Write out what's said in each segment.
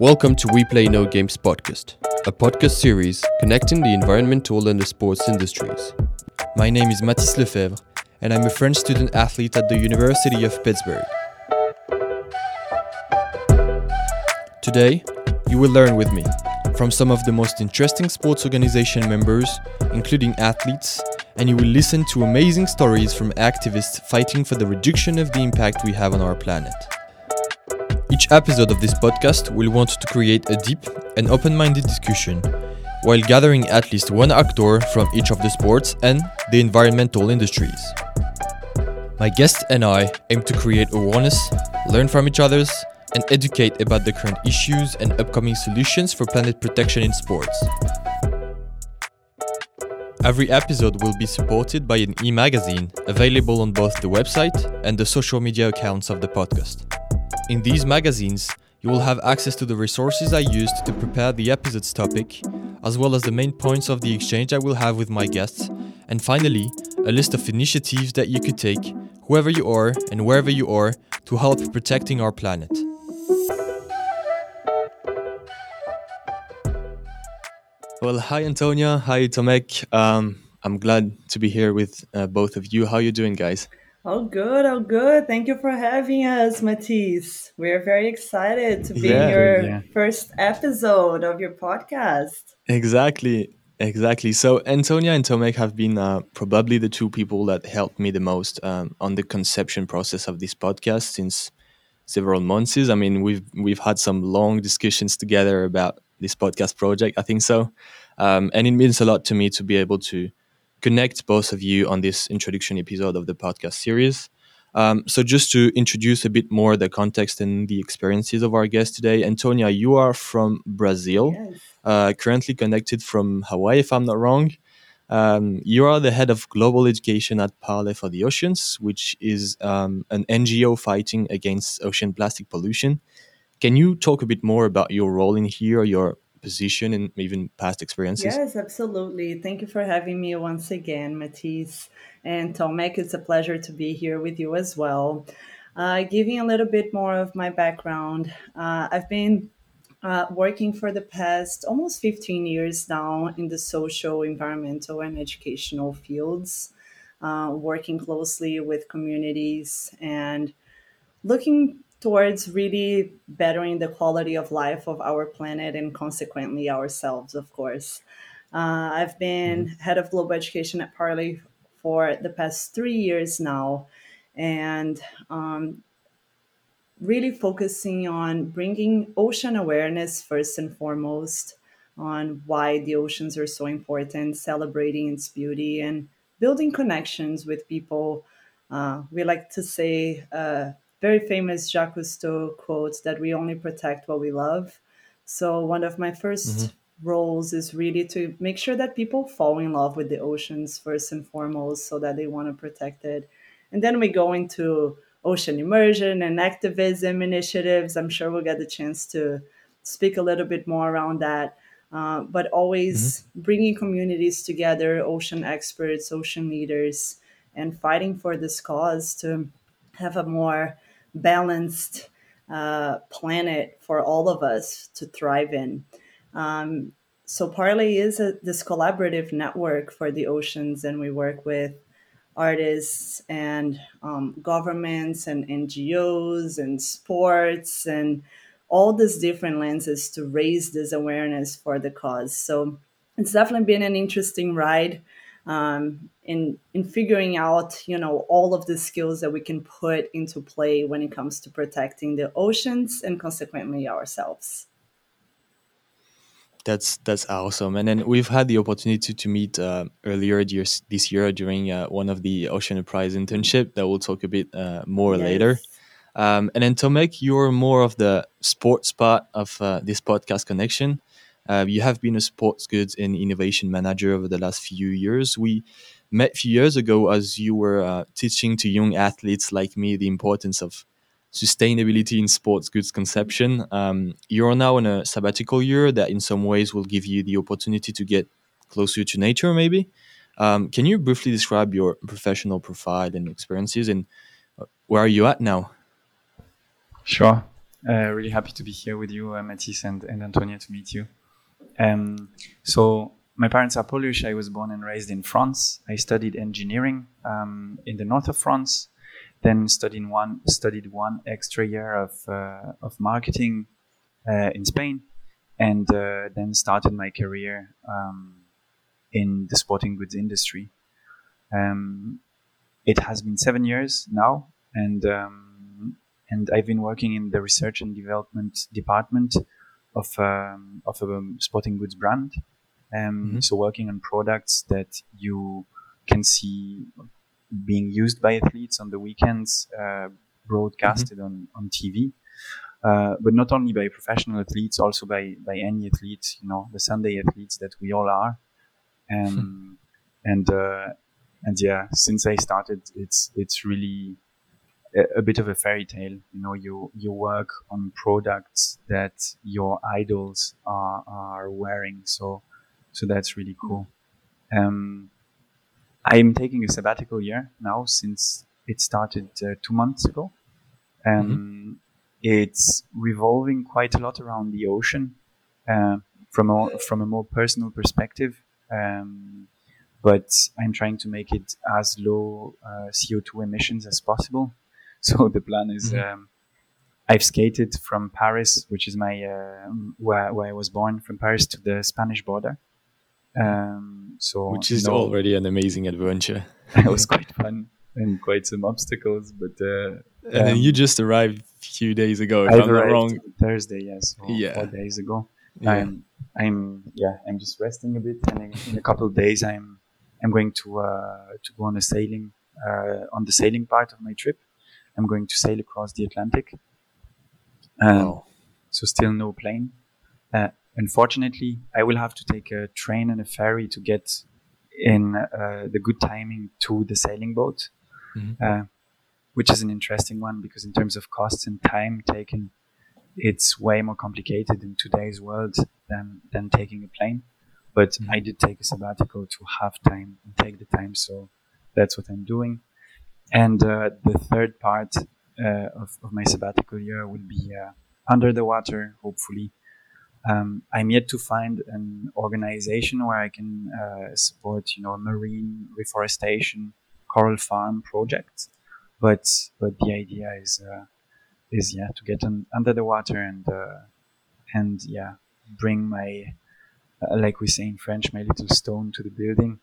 Welcome to We Play No Games podcast, a podcast series connecting the environmental and the sports industries. My name is Mathis Lefebvre, and I'm a French student athlete at the University of Pittsburgh. Today, you will learn with me from some of the most interesting sports organization members, including athletes, and you will listen to amazing stories from activists fighting for the reduction of the impact we have on our planet. Each episode of this podcast will want to create a deep and open minded discussion while gathering at least one actor from each of the sports and the environmental industries. My guest and I aim to create awareness, learn from each other's, and educate about the current issues and upcoming solutions for planet protection in sports. Every episode will be supported by an e magazine available on both the website and the social media accounts of the podcast. In these magazines, you will have access to the resources I used to prepare the episode's topic, as well as the main points of the exchange I will have with my guests, and finally, a list of initiatives that you could take, whoever you are and wherever you are, to help protecting our planet. Well, hi Antonia, hi Tomek. Um, I'm glad to be here with uh, both of you. How are you doing, guys? Oh, good. Oh, good. Thank you for having us, Mathis. We're very excited to be yeah, your yeah. first episode of your podcast. Exactly. Exactly. So, Antonia and Tomek have been uh, probably the two people that helped me the most um, on the conception process of this podcast since several months. I mean, we've we've had some long discussions together about this podcast project. I think so, um, and it means a lot to me to be able to connect both of you on this introduction episode of the podcast series. Um, so, just to introduce a bit more the context and the experiences of our guest today, Antonia, you are from Brazil, yes. uh, currently connected from Hawaii, if I'm not wrong. Um, you are the head of global education at Parley for the Oceans, which is um, an NGO fighting against ocean plastic pollution. Can you talk a bit more about your role in here, your position and even past experiences? Yes, absolutely. Thank you for having me once again, Mathis. And Tomek, it's a pleasure to be here with you as well. Uh, giving a little bit more of my background, uh, I've been uh, working for the past almost 15 years now in the social, environmental, and educational fields, uh, working closely with communities and looking towards really bettering the quality of life of our planet and consequently ourselves, of course. Uh, I've been mm-hmm. head of global education at Parley for the past three years now, and um, really focusing on bringing ocean awareness first and foremost on why the oceans are so important, celebrating its beauty, and building connections with people. Uh, we like to say, uh, very famous Jacques Cousteau quote that we only protect what we love. So one of my 1st mm-hmm. roles is really to make sure that people fall in love with the oceans first and foremost, so that they want to protect it. And then we go into ocean immersion and activism initiatives. I'm sure we'll get the chance to speak a little bit more around that. Uh, but always mm-hmm. bringing communities together, ocean experts, ocean leaders, and fighting for this cause to have a more balanced uh, planet for all of us to thrive in. Um, so Parley is a, this collaborative network for the oceans, and we work with artists and um, governments and NGOs and sports and all these different lenses to raise this awareness for the cause. So it's definitely been an interesting ride um, in in figuring out you know all of the skills that we can put into play when it comes to protecting the oceans and consequently ourselves. That's that's awesome. And then we've had the opportunity to meet uh, earlier this, this year during uh, one of the Ocean Uprise internship that we'll talk a bit uh, more yes. later. Um, and then Tomek, you're more of the sports part of uh, this podcast connection uh, you have been a sports goods and innovation manager over the last few years. We met a few years ago as you were uh, teaching to young athletes like me the importance of sustainability in sports goods conception. Um, you're now in a sabbatical year that, in some ways, will give you the opportunity to get closer to nature, maybe. Um, can you briefly describe your professional profile and experiences and uh, where are you at now? Sure. Uh, really happy to be here with you, uh, Mathis and, and Antonia, to meet you. Um, so my parents are Polish. I was born and raised in France. I studied engineering um, in the north of France. Then studied one studied one extra year of uh, of marketing uh, in Spain, and uh, then started my career um, in the sporting goods industry. Um, it has been seven years now, and um, and I've been working in the research and development department of um, of a sporting goods brand. Um, mm-hmm. So working on products that you can see being used by athletes on the weekends, uh, broadcasted mm-hmm. on on TV. Uh, but not only by professional athletes, also by by any athletes, you know, the Sunday athletes that we all are. Um, and uh, and yeah, since I started, it's it's really a, a, bit of a fairy tale. You know, you you work on products that your idols are are wearing. So so that's really cool. Um, I'm taking a sabbatical year now since it started uh, two months ago. Um, mm-hmm. It's revolving quite a lot around the ocean uh, from a from a more personal perspective. Um, but I'm trying to make it as low uh, CO2 emissions as possible. So the plan is mm-hmm. um, I've skated from Paris, which is my uh, where where I was born, from Paris to the Spanish border. Um, so which is no, already an amazing adventure. it was quite fun and quite some obstacles, but uh, and um, then you just arrived a few days ago. If I am not wrong, Thursday, yes, yeah, four days ago. Yeah. I'm, I'm, yeah, I'm just resting a bit, and in, in a couple of days, I'm, I'm going to uh, to go on a sailing uh, on the sailing part of my trip. I'm going to sail across the Atlantic. Um, wow. So still no plane. Uh, unfortunately, I will have to take a train and a ferry to get in uh, the good timing to the sailing boat, mm-hmm. uh, which is an interesting one because in terms of costs and time taken, it's way more complicated in today's world than than taking a plane. But mm-hmm. I did take a sabbatical to have time and take the time, so that's what I'm doing. And uh, the third part uh, of, of my sabbatical year will be uh, under the water, hopefully, um, I'm yet to find an organization where I can uh, support, you know, marine reforestation, coral farm projects. But but the idea is uh, is yeah to get on, under the water and uh, and yeah bring my like we say in French my little stone to the building.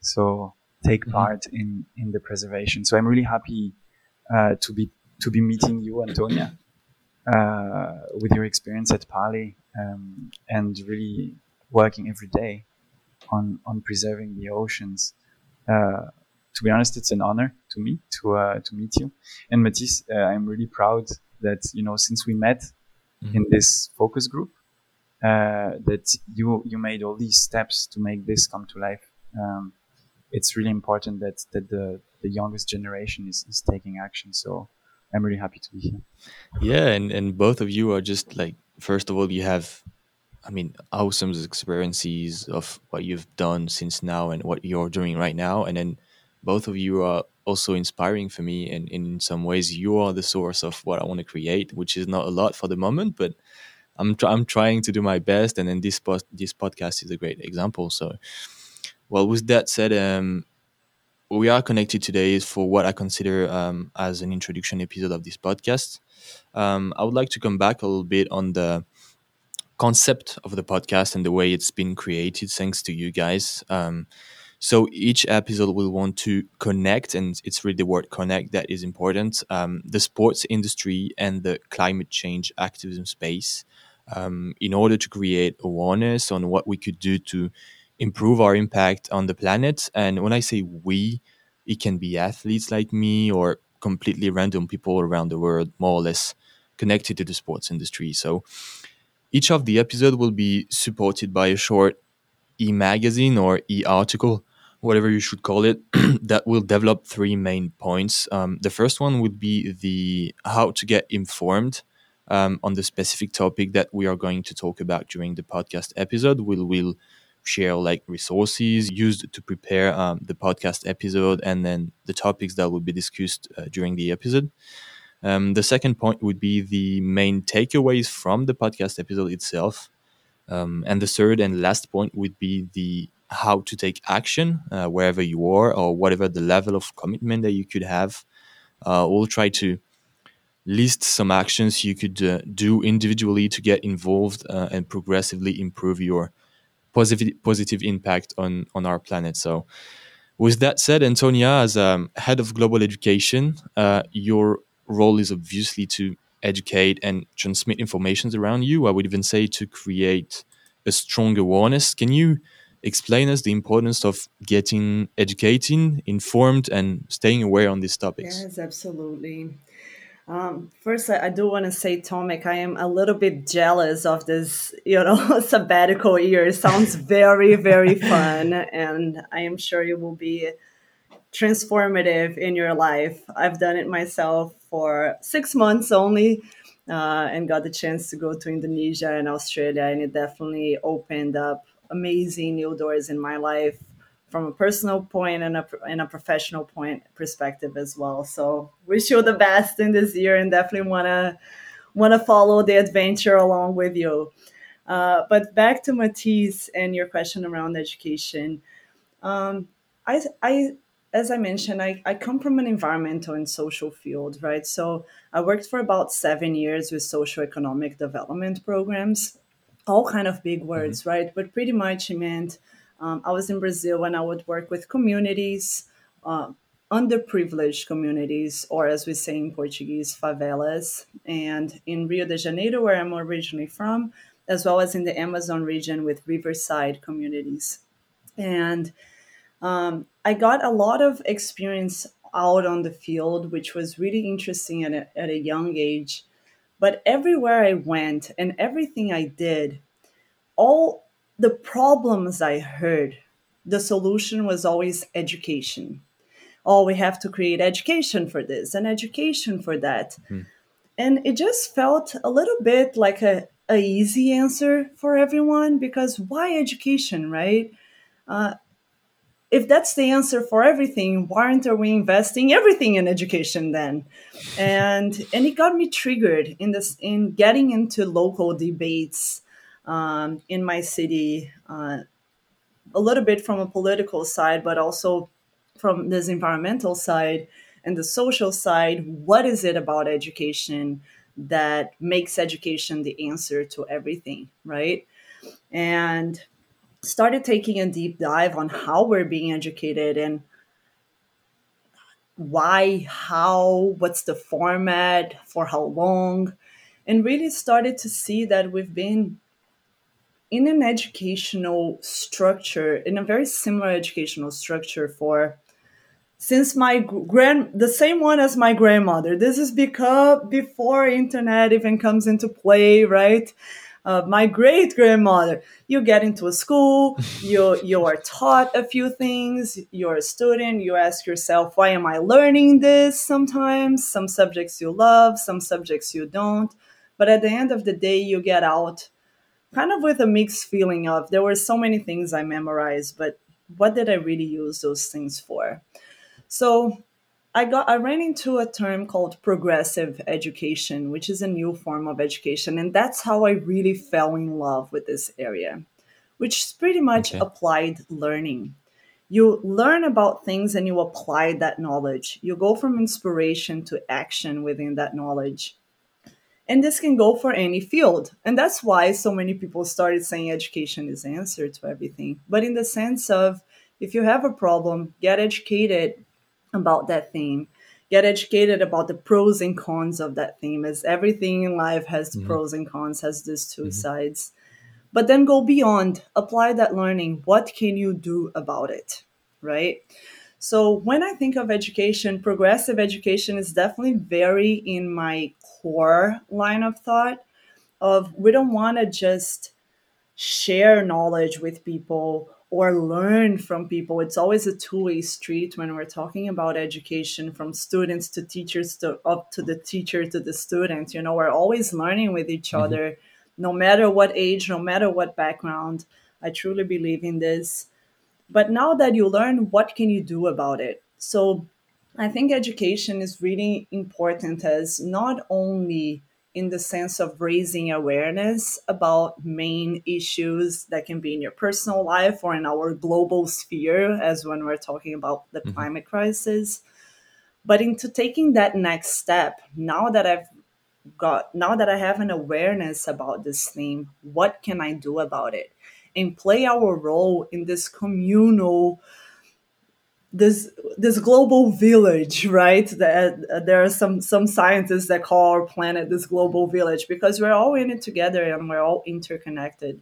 So take mm-hmm. part in in the preservation. So I'm really happy uh, to be to be meeting you, Antonia uh, with your experience at Parley um, and really working every day on on preserving the oceans. Uh, to be honest, it's an honor to me to uh, to meet you. And Matisse, uh, I'm really proud that you know since we met mm-hmm. in this focus group, uh, that you you made all these steps to make this come to life. Um, it's really important that that the the youngest generation is, is taking action. So I'm really happy to be here. Yeah, and and both of you are just like first of all, you have, I mean, awesome experiences of what you've done since now and what you're doing right now, and then both of you are also inspiring for me, and in some ways, you are the source of what I want to create, which is not a lot for the moment, but I'm tr- I'm trying to do my best, and then this post this podcast is a great example. So, well, with that said, um, we are connected today for what I consider um, as an introduction episode of this podcast. Um, I would like to come back a little bit on the concept of the podcast and the way it's been created, thanks to you guys. Um, so each episode will want to connect, and it's really the word connect that is important. Um, the sports industry and the climate change activism space, um, in order to create awareness on what we could do to improve our impact on the planet. And when I say we, it can be athletes like me or completely random people around the world, more or less connected to the sports industry. So each of the episode will be supported by a short e-magazine or e-article, whatever you should call it, that will develop three main points. Um, the first one would be the how to get informed um, on the specific topic that we are going to talk about during the podcast episode. We'll will share like resources used to prepare um, the podcast episode and then the topics that will be discussed uh, during the episode. Um, the second point would be the main takeaways from the podcast episode itself. Um, and the third and last point would be the how to take action uh, wherever you are or whatever the level of commitment that you could have. Uh, we'll try to list some actions you could uh, do individually to get involved uh, and progressively improve your positive positive impact on on our planet. So, with that said, Antonia, as um, head of global education, uh, your role is obviously to educate and transmit information around you. I would even say to create a strong awareness. Can you explain us the importance of getting educating, informed, and staying aware on these topics? Yes, absolutely. Um, first, I, I do want to say, Tomek, I am a little bit jealous of this, you know, sabbatical year. It sounds very, very fun, and I am sure it will be transformative in your life. I've done it myself for six months only, uh, and got the chance to go to Indonesia and Australia, and it definitely opened up amazing new doors in my life from a personal point and a, and a professional point perspective as well. So wish you the best in this year and definitely want to want to follow the adventure along with you. Uh, but back to Mathis and your question around education. Um, I, I, as I mentioned, I, I come from an environmental and social field, right? So I worked for about seven years with social economic development programs, all kind of big words, mm-hmm. right? But pretty much it meant um, I was in Brazil and I would work with communities, uh, underprivileged communities, or as we say in Portuguese, favelas. And in Rio de Janeiro, where I'm originally from, as well as in the Amazon region with riverside communities. And um, I got a lot of experience out on the field, which was really interesting at a, at a young age. But everywhere I went and everything I did, all the problems I heard, the solution was always education. Oh, we have to create education for this and education for that. Mm. And it just felt a little bit like a, a easy answer for everyone because why education, right? Uh, if that's the answer for everything, why aren't we investing everything in education then? And and it got me triggered in this in getting into local debates um, in my city, uh, a little bit from a political side, but also from this environmental side and the social side. What is it about education that makes education the answer to everything, right? And started taking a deep dive on how we're being educated and why, how, what's the format, for how long, and really started to see that we've been in an educational structure, in a very similar educational structure for since my grand the same one as my grandmother. This is because before internet even comes into play right? Uh, my great grandmother you get into a school you you are taught a few things you're a student you ask yourself why am i learning this sometimes? Some subjects you love some subjects you don't. But at the end of the day you get out kind of with a mixed feeling of there were so many things I memorized, but what did I really use those things for? So I got I ran into a term called progressive education, which is a new form of education, and that's how I really fell in love with this area, which is pretty much okay. applied learning. You learn about things and you apply that knowledge. You go from inspiration to action within that knowledge. And this can go for any field. And that's why so many people started saying education is the answer to everything. But in the sense of if you have a problem, get educated about that theme. Get educated about the pros and cons of that theme, as everything in life has mm-hmm. pros and cons, has these 2 mm-hmm. sides. But then go beyond, apply that learning. What can you do about it? Right? So when I think of education, progressive education is definitely very in my core line of thought of we don't want to just share knowledge with people or learn from people. It's always a two-way street when we're talking about education from students to teachers to up to the teacher to the student. You know, we're always learning with each mm-hmm. other, no matter what age, no matter what background. I truly believe in this. But now that you learn, what can you do about it? So I think education is really important as not only in the sense of raising awareness about main issues that can be in your personal life or in our global sphere, as when we're talking about the mm-hmm. climate crisis, but into taking that next step. Now that I've got, now that I have an awareness about this theme, what can I do about it? And play our role in this communal this this global village right? That uh, there are some some scientists that call our planet this global village because we're all in it together and we're all interconnected.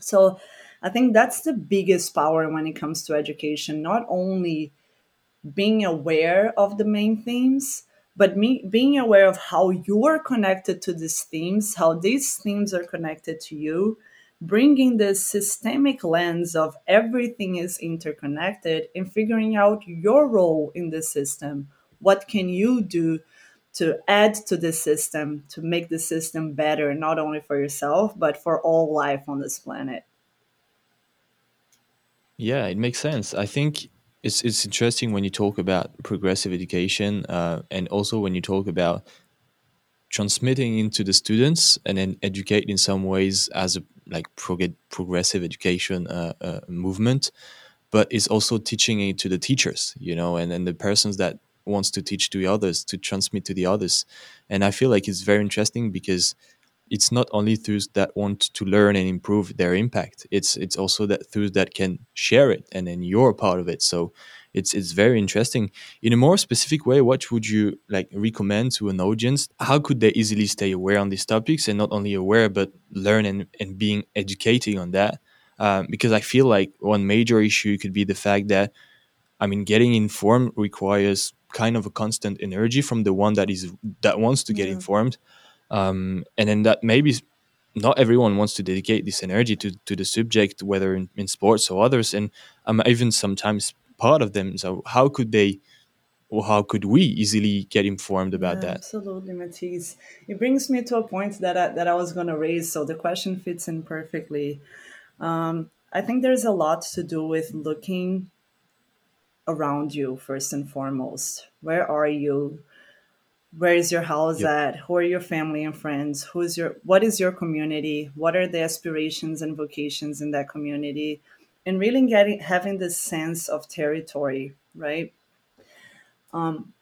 So i think that's the biggest power when it comes to education not only being aware of the main themes but me being aware of how you're connected to these themes how these themes are connected to you bringing the systemic lens of everything is interconnected and figuring out your role in the system. What can you do to add to the system to make the system better, not only for yourself, but for all life on this planet? Yeah, it makes sense. I think it's it's interesting when you talk about progressive education, uh, and also when you talk about transmitting into the students and then educate in some ways as a like prog- progressive education uh, uh, movement, but it's also teaching it to the teachers, you know, and, and the persons that wants to teach to the others to transmit to the others. And I feel like it's very interesting because it's not only those that want to learn and improve their impact. It's it's also that those that can share it and then you're part of it. So it's it's very interesting. In a more specific way, what would you like recommend to an audience? How could they easily stay aware on these topics and not only aware but learn and, and being educating on that? Um, because I feel like one major issue could be the fact that I mean getting informed requires kind of a constant energy from the one that is that wants to get yeah. informed, um, and then that maybe not everyone wants to dedicate this energy to, to the subject, whether in, in sports or others. And um, even sometimes part of them. So how could they or how could we easily get informed about yeah, that? Absolutely, Mathis. It brings me to a point that I, that I was going to raise. So the question fits in perfectly. Um, I think there's a lot to do with looking around you first and foremost. Where are you? Where is your house yep. at? Who are your family and friends? Who's your what is your community? What are the aspirations and vocations in that community? And really getting having this sense of territory, right? Um,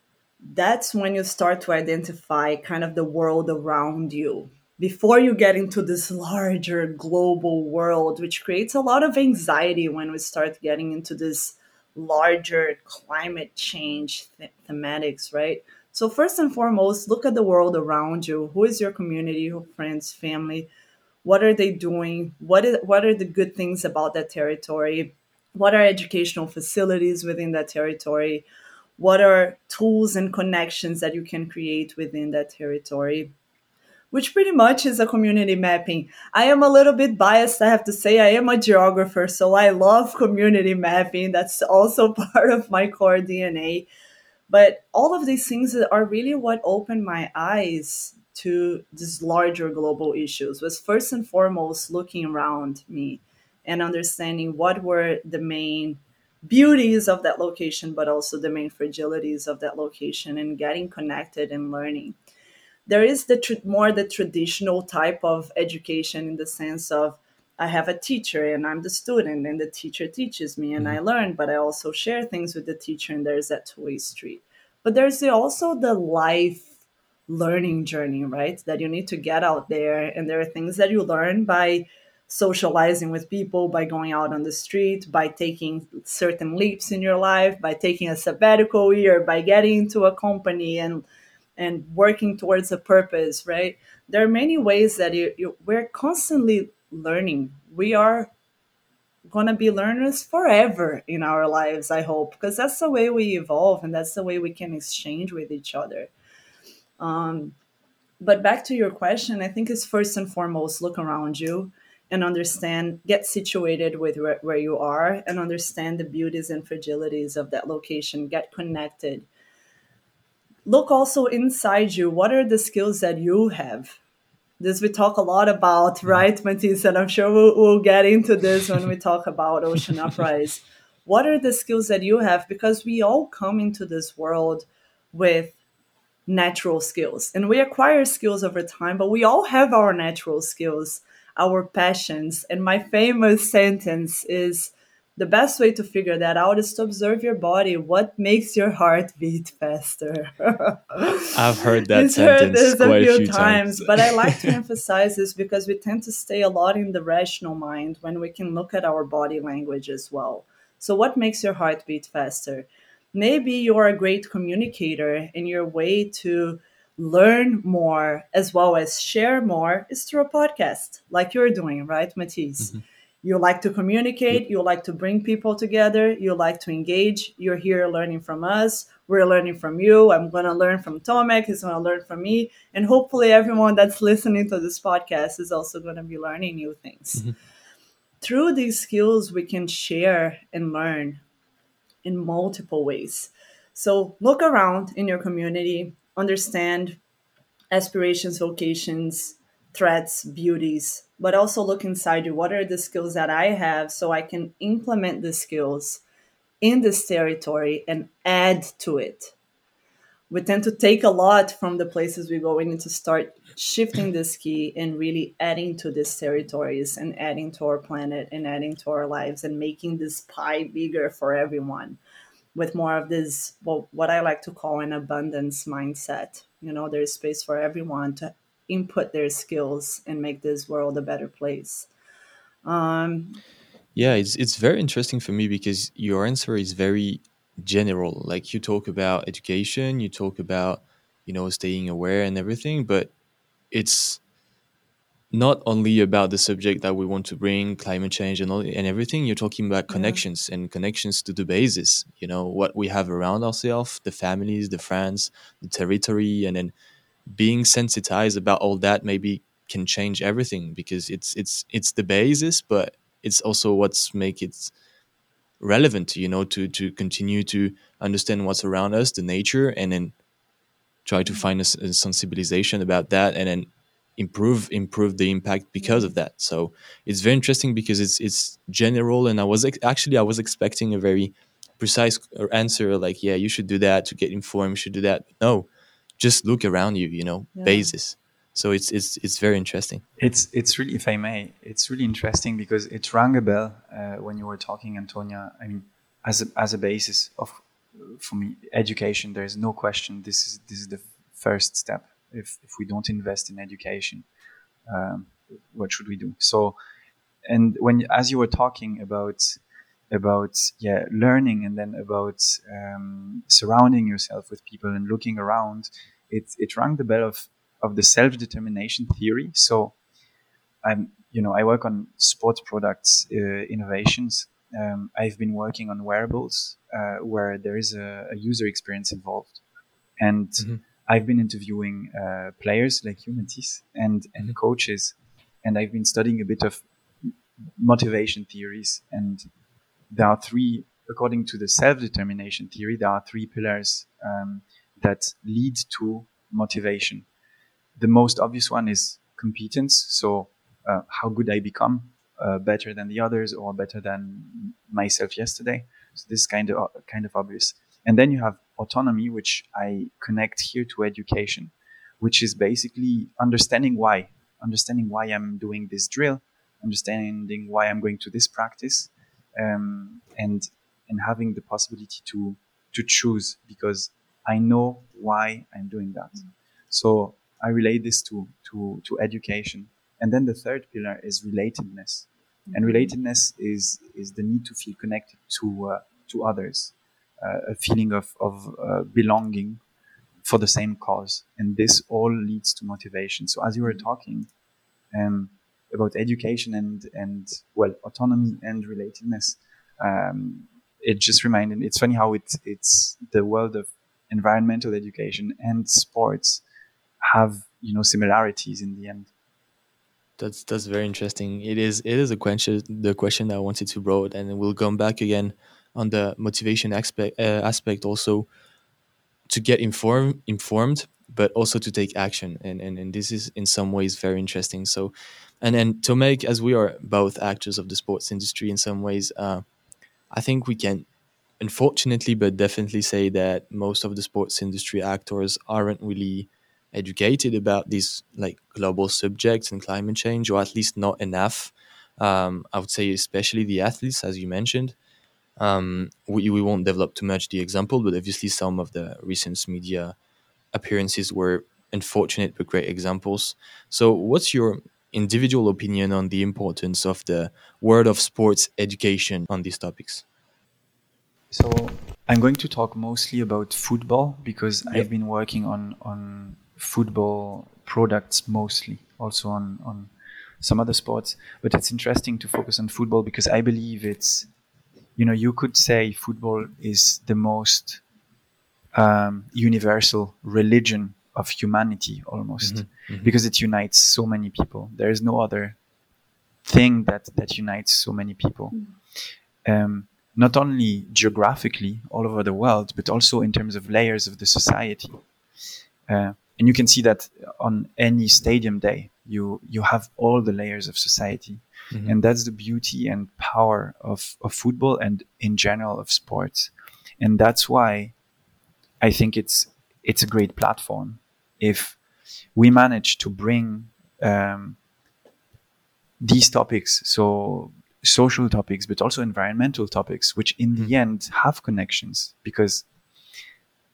that's when you start to identify kind of the world around you before you get into this larger global world, which creates a lot of anxiety when we start getting into this larger climate change th- thematics, right? So, first and foremost, look at the world around you. Who is your community, your friends, family? What are they doing what is what are the good things about that territory what are educational facilities within that territory what are tools and connections that you can create within that territory which pretty much is a community mapping. I am a little bit biased, I have to say. I am a geographer, so I love community mapping. That's also part of my core DNA. But all of these things are really what opened my eyes to these larger global issues was first and foremost looking around me and understanding what were the main beauties of that location, but also the main fragilities of that location and getting connected and learning. There is the tr- more the traditional type of education in the sense of I have a teacher and I'm the student and the teacher teaches me and mm-hmm. I learn, but I also share things with the teacher and there's that two way street. But there's also the life learning journey, right? That you need to get out there. And there are things that you learn by socializing with people, by going out on the street, by taking certain leaps in your life, by taking a sabbatical year, by getting into a company and and working towards a purpose, right? There are many ways that you, you we're constantly learning. We are going to be learners forever in our lives, I hope, because that's the way we evolve and that's the way we can exchange with each other. Um, but back to your question, I think it's first and foremost look around you and understand, get situated with where, where you are and understand the beauties and fragilities of that location, get connected. Look also inside you. What are the skills that you have? This we talk a lot about, right, Mathis? And I'm sure we'll, we'll get into this when we talk about Ocean Uprise. what are the skills that you have because we all come into this world with natural skills and we acquire skills over time but we all have our natural skills our passions and my famous sentence is the best way to figure that out is to observe your body. What makes your heart beat faster? I've heard that He's sentence heard this quite a few, few times, times. but I like to emphasize this because we tend to stay a lot in the rational mind when we can look at our body language as well. So, what makes your heart beat faster? Maybe you're a great communicator, and your way to learn more as well as share more is through a podcast, like you're doing, right, Mathis? Mm-hmm. You like to communicate you like to bring people together you like to engage. You're here learning from us we're learning from you. I'm going to learn from tomek he's going to learn from me and hopefully everyone that's listening to this podcast is also going to be learning new things. Mm-hmm. through these skills we can share and learn in multiple ways so look around in your community understand aspirations vocations threats beauties but also look inside you. What are the skills that I have so I can implement the skills in this territory and add to it? We tend to take a lot from the places we go. We need to start shifting this key and really adding to these territories and adding to our planet and adding to our lives and making this pie bigger for everyone with more of this, well, what I like to call an abundance mindset. You know, there's space for everyone to input their skills and make this world a better place. Um, yeah, it's it's very interesting for me because your answer is very general. Like you talk about education, you talk about you know staying aware and everything, but it's not only about the subject that we want to bring climate change and all and everything you're talking about connections yeah. and connections to the basis you know what we have around ourselves the families the friends the territory and then being sensitized about all that maybe can change everything because it's it's it's the basis but it's also what's make it relevant you know to to continue to understand what's around us the nature and then try to find a, a sensibilization about that and then improve improve the impact because of that. So it's very interesting because it's it's general and i was ex- actually i was expecting a very precise answer like yeah you should do that to get informed you should do that. No just look around you you know yeah. basis so it's it's it's very interesting. It's it's really if i may it's really interesting because it rang a bell uh, when you were talking antonia. I mean as a, as a basis of for me education there is no question this is this is the first step. If if we don't invest in education um, what should we do? So and when as you were talking about about yeah learning and then about um, surrounding yourself with people and looking around it it rang the bell of of the self determination theory so i'm you know i work on sports products uh, innovations um, i've been working on wearables uh, where there is a, a, user experience involved and mm-hmm. i've been interviewing uh, players like humanities and and mm-hmm. coaches and i've been studying a bit of motivation theories and there are three, according to the self-determination theory, there are three pillars um, that lead to motivation. The most obvious one is competence. So, uh, how good I become, uh, better than the others, or better than myself yesterday. So this is kind of kind of obvious. And then you have autonomy, which I connect here to education, which is basically understanding why, understanding why I'm doing this drill, understanding why I'm going to this practice, um, and and having the possibility to to choose because I know why I'm doing that. Mm-hmm. So I relate this to to to education, and then the third pillar is relatedness, mm-hmm. and relatedness is is the need to feel connected to uh, to others, uh, a feeling of of uh, belonging for the same cause, and this all leads to motivation. So as you were talking, um, about education and and well autonomy and relatedness. Um, it just reminded me, it's funny how it's it's the world of environmental education and sports have you know similarities in the end. That's that's very interesting. It is it is a question the question that I wanted to broad, and we'll come back again on the motivation aspect uh, aspect also to get informed informed but also to take action and, and and this is in some ways very interesting so and and to make as we are both actors of the sports industry in some ways uh, I think we can, unfortunately, but definitely say that most of the sports industry actors aren't really educated about these like global subjects and climate change, or at least not enough. Um, I would say, especially the athletes, as you mentioned. Um, we, we won't develop too much the example, but obviously some of the recent media appearances were unfortunate but great examples. So, what's your individual opinion on the importance of the world of sports education on these topics? So, I'm going to talk mostly about football because yep. I've been working on on football products mostly, also on on some other sports. But it's interesting to focus on football because I believe it's, you know, you could say football is the most um, universal religion of humanity almost mm-hmm, mm-hmm. because it unites so many people. There is no other thing that that unites so many people. Um, not only geographically all over the world, but also in terms of layers of the society. Uh, and you can see that on any stadium day, you you have all the layers of society, mm-hmm. and that's the beauty and power of of football and in general of sports, and that's why I think it's it's a great platform if we manage to bring um, these topics, so social topics, but also environmental topics, which in mm-hmm. the end have connections, because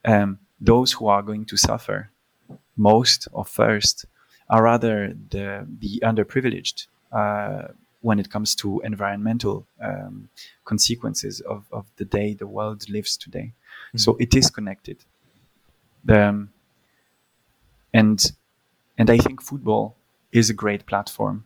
um, those who are going to suffer most or first are rather the the underprivileged uh, when it comes to environmental um, consequences of, of the day the world lives today. Mm-hmm. So it is connected. Um, and and I think football is a great platform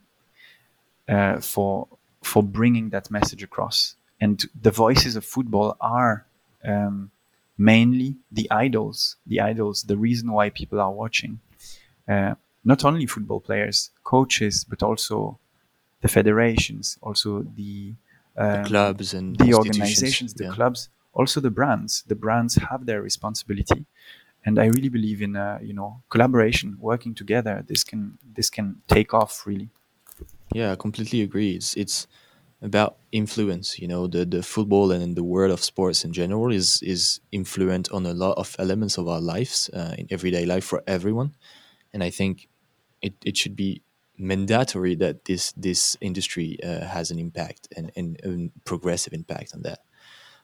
uh, for for bringing that message across. And the voices of football are um, mainly the idols, the idols, the reason why people are watching. Uh, not only football players, coaches, but also the federations, also the, um, the clubs and the organizations, the yeah. clubs, also the brands. The brands have their responsibility and I really believe in uh, you know collaboration, working together. This can this can take off really. Yeah, I completely agree. It's it's about influence. You know, the the football and the world of sports in general is is influent on a lot of elements of our lives uh, in everyday life for everyone, and I think it, it should be mandatory that this this industry uh, has an impact and, and a progressive impact on that.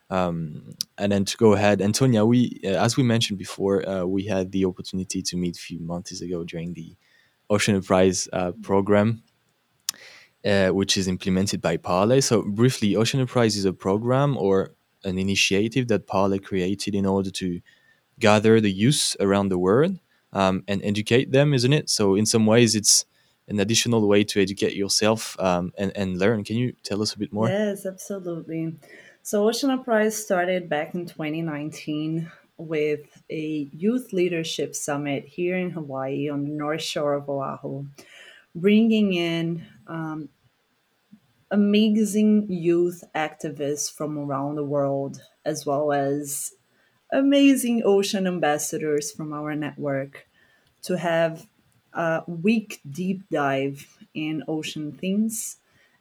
Um, and then to go ahead, Antonia, we uh, as we mentioned before, uh, we had the opportunity to meet a few months ago during the Ocean Uprise uh, program, uh, which is implemented by Parley. So briefly, Ocean Uprise is a program or an initiative that Parley created in order to gather the youth around the world um, and educate them, isn't it? So in some ways, it's an additional way to educate yourself um, and, and learn. Can you tell us a bit more? Yes, absolutely. So Ocean Uprise started back in 2019 with a youth leadership summit here in Hawaii on the North Shore of Oahu, bringing in um, amazing youth activists from around the world, as well as amazing ocean ambassadors from our network to have a week deep dive in ocean themes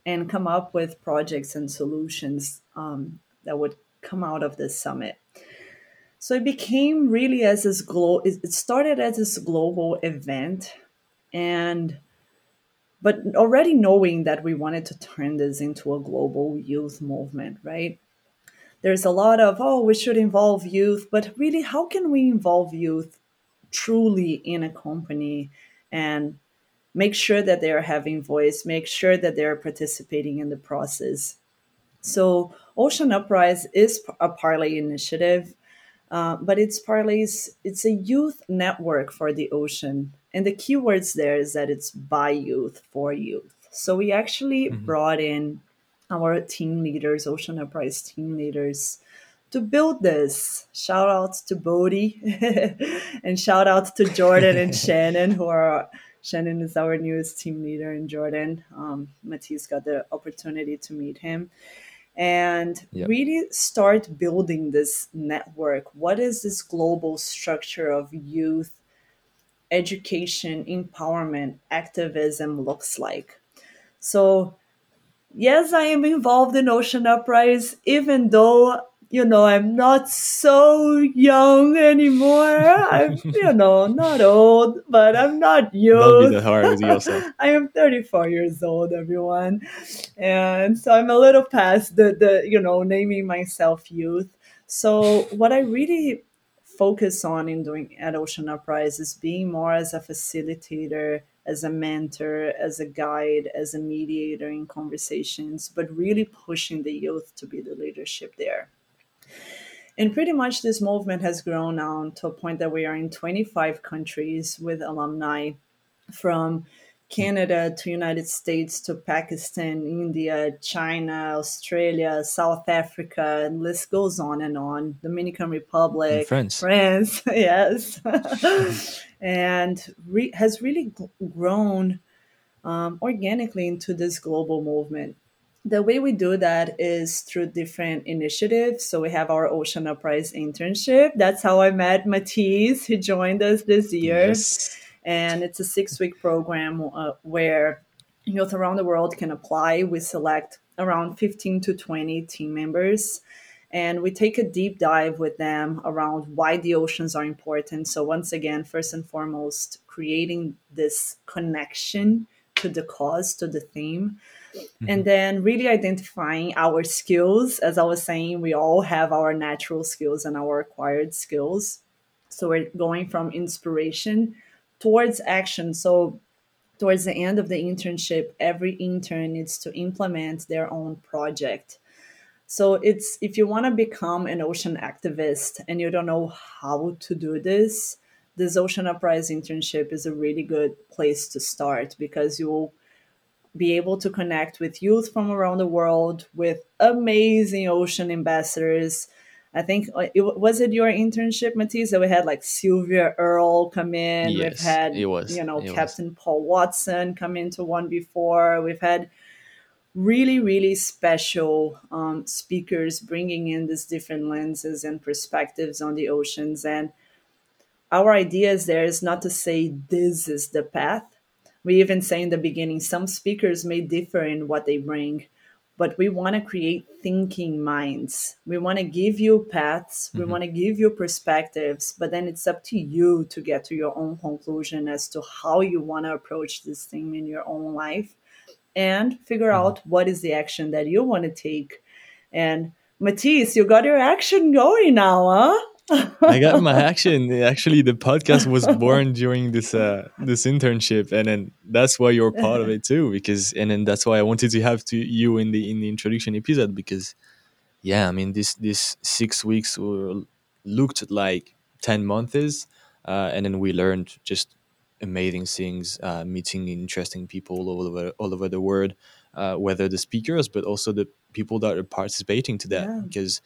and come up with projects and solutions um, that would come out of this summit. So it became really as this global. It started as this global event, and but already knowing that we wanted to turn this into a global youth movement, right? There's a lot of oh, we should involve youth, but really, how can we involve youth truly in a company and make sure that they are having voice, make sure that they are participating in the process. So Ocean Uprise is a Parley initiative, uh, but it's Parley's it's a youth network for the ocean, and the keywords there is that it's by youth for youth. So we actually mm-hmm. brought in our team leaders, Ocean Uprise team leaders, to build this. Shout out to Bodie and shout out to Jordan and Shannon who are Shannon is our newest team leader in Jordan. Um, Mathis got the opportunity to meet him and yep. really start building this network. What is this global structure of youth education, empowerment, activism looks like? So yes, I am involved in Ocean Uprise, even though you know I'm not so young anymore. I'm you know not old, but I'm not young. Don't be that hard with yourself. I am 34 years old, everyone, and so I'm a little past the the you know naming myself youth. So what I really focus on in doing at Ocean Uprise is being more as a facilitator as a mentor, as a guide, as a mediator in conversations, but really pushing the youth to be the leadership there. And pretty much this movement has grown now to a point that we are in 25 countries with alumni from Canada to United States to Pakistan, India, China, Australia, South Africa, and list goes on and on. Dominican Republic, and France, France, yes, and re- has really grown um, organically into this global movement. The way we do that is through different initiatives. So we have our Ocean Uprise internship. That's how I met Mathis. He joined us this year. Yes and it's a six week program uh, where youth around the world can apply. We select around 15 to 20 team members and we take a deep dive with them around why the oceans are important. So, once again, first and foremost, creating this connection to the cause, to the theme. Mm-hmm. And then really identifying our skills. As I was saying, we all have our natural skills and our acquired skills. So, we're going from inspiration towards action. So towards the end of the internship, every intern needs to implement their own project. So it's if you want to become an ocean activist and you don't know how to do this, this Ocean Uprise internship is a really good place to start because you will be able to connect with youth from around the world with amazing ocean ambassadors I think uh, it was it your internship, Mathis, that we had like Sylvia Earle come in. Yes, We've had it was, you know it Captain was. Paul Watson come into one before. We've had really really special um, speakers bringing in these different lenses and perspectives on the oceans. And our idea is there is not to say this is the path. We even say in the beginning some speakers may differ in what they bring but we want to create thinking minds. We want to give you paths, we mm-hmm. want to give you perspectives, but then it's up to you to get to your own conclusion as to how you want to approach this thing in your own life and figure mm-hmm. out what is the action that you want to take. And Mathis, you got your action going now, huh? I got my action. Actually, the podcast was born during this uh, this internship, and then that's why you're part of it too. Because and then that's why I wanted to have to you in the in the introduction episode because, yeah, I mean this this six weeks were, looked like ten months, uh, and then we learned just amazing things, uh, meeting interesting people all over all over the world, uh, whether the speakers but also the people that are participating to that yeah. because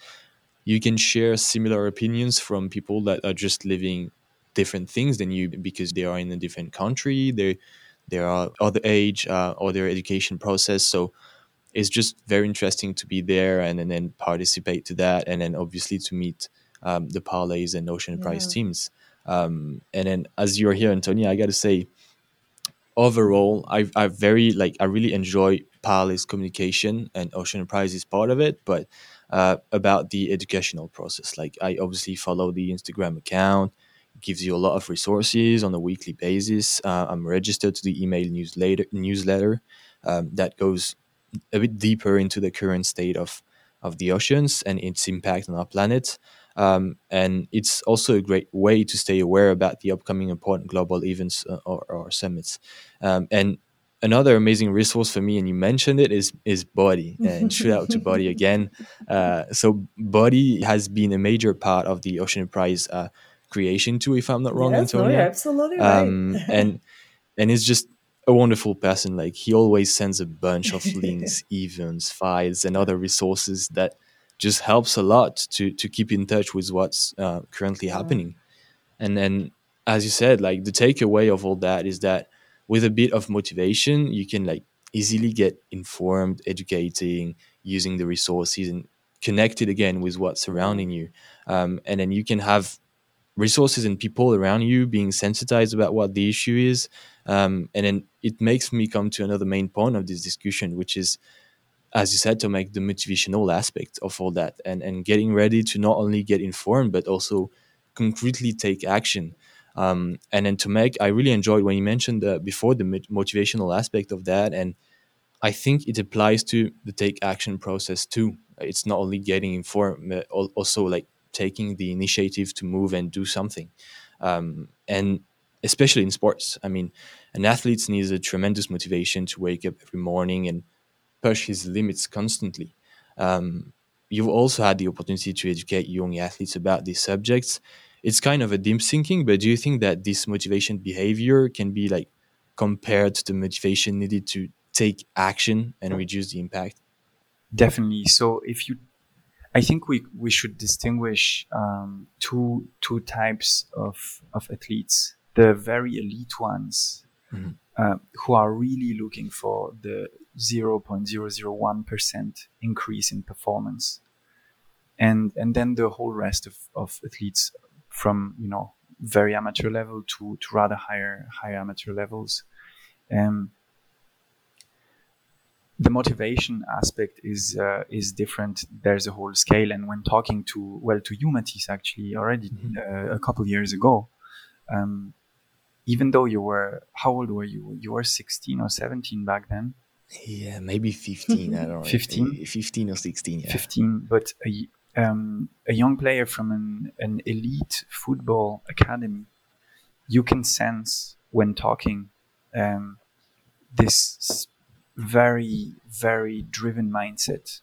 you can share similar opinions from people that are just living different things than you because they are in a different country they they are other age uh, or their education process so it's just very interesting to be there and, and then participate to that and then obviously to meet um, the Parley's and ocean yeah. prize teams um, and then as you're here antonia i gotta say overall i i very like i really enjoy Parley's communication and Ocean Uprise is part of it but uh, about the educational process. Like I obviously follow the Instagram account, it gives you a lot of resources on a weekly basis. Uh, I'm registered to the email newsletter newsletter um, that goes a bit deeper into the current state of of the oceans and its impact on our planet. Um, and it's also a great way to stay aware about the upcoming important global events uh, or, or, summits. Um, and another amazing resource for me, and you mentioned it, is is Body. And shout out to Body again. Uh, so Body has been a major part of the Ocean Uprise uh, creation too, if I'm not wrong, yes, Antonia. No, you're absolutely um, right. and and he's just a wonderful person. Like he always sends a bunch of links, events, files, and other resources that just helps a lot to to keep in touch with what's uh, currently happening. And then, as you said, like the takeaway of all that is that with a bit of motivation, you can like easily get informed, educating, using the resources, and connected again with what's surrounding you. Um, and then you can have resources and people around you being sensitized about what the issue is. Um, and then it makes me come to another main point of this discussion, which is as you said, to make the motivational aspect of all that and, and getting ready to not only get informed, but also concretely take action. Um, and then to make, I really enjoyed when you mentioned the, before the motivational aspect of that. And I think it applies to the take action process too. It's not only getting informed, also like taking the initiative to move and do something. Um, and especially in sports, I mean, an athlete needs a tremendous motivation to wake up every morning and push his limits constantly. Um, you've also had the opportunity to educate young athletes about these subjects. It's kind of a deep thinking, but do you think that this motivation behavior can be like compared to the motivation needed to take action and reduce the impact? Definitely. So if you, I think we we should distinguish um, two two types of of athletes. The very elite ones, mm-hmm. uh, who are really looking for the 0.001% increase in performance. And, and then the whole rest of, of athletes from, you know, very amateur level to, to rather higher, higher amateur levels. Um, the motivation aspect is uh, is different. There's a whole scale, and when talking to well to you, Mathis, actually already mm-hmm. uh, a couple years ago, um, even though you were how old were you? You were 16 or 17 back then. Yeah, maybe 15. I don't know. 15? 15 or 16, yeah. 15. But a, um, a young player from an, an elite football academy, you can sense when talking um, this very, very driven mindset.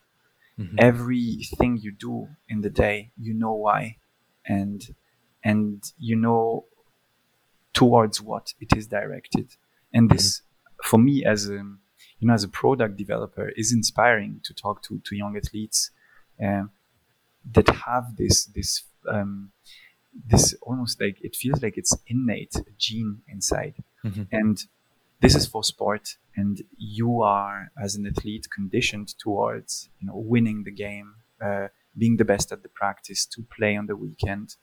Mm-hmm. Everything you do in the day, you know why, and and you know towards what it is directed. And this, mm-hmm. for me, as a you know, as a product developer, is inspiring to talk to to young athletes uh, that have this this um, this almost like it feels like it's innate gene inside, mm-hmm. and this is for sport. And you are as an athlete conditioned towards you know winning the game, uh, being the best at the practice, to play on the weekend,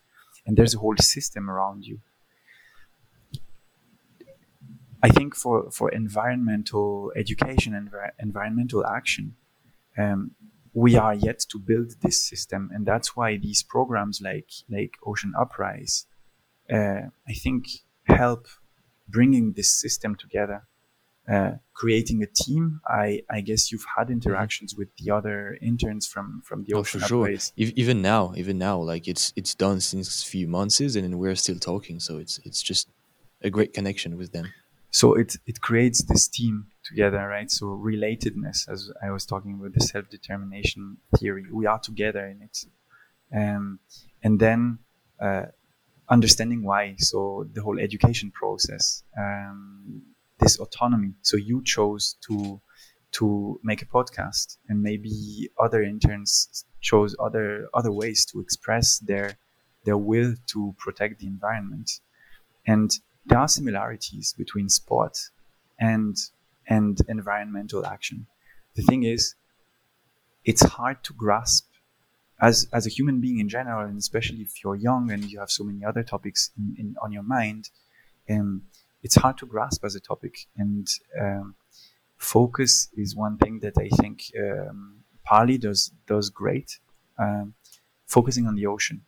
and there's a whole system around you I think for, for environmental education and envir- environmental action, um, we are yet to build this system, and that's why these programs like like Ocean Uprise, uh, I think, help bringing this system together, uh, creating a team. I, I guess you've had interactions with the other interns from from the oh, Ocean for Uprise. sure. Even now, even now, like it's it's done since a few months, and we're still talking. So it's it's just a great connection with them so it it creates this team together right? So relatedness as i was talking about the self-determination theory. We are together in it. Um, and then uh, understanding why. So the whole education process um, this autonomy. So you chose to to make a podcast and maybe other interns chose other other ways to express their their will to protect the environment. And there are similarities between sport and and environmental action. The thing is, it's hard to grasp as as a human being in general, and especially if you're young and you have so many other topics in, in on your mind. Um, it's hard to grasp as a topic, and um, focus is one thing that I think um, Parley does does great. Um, focusing on the ocean,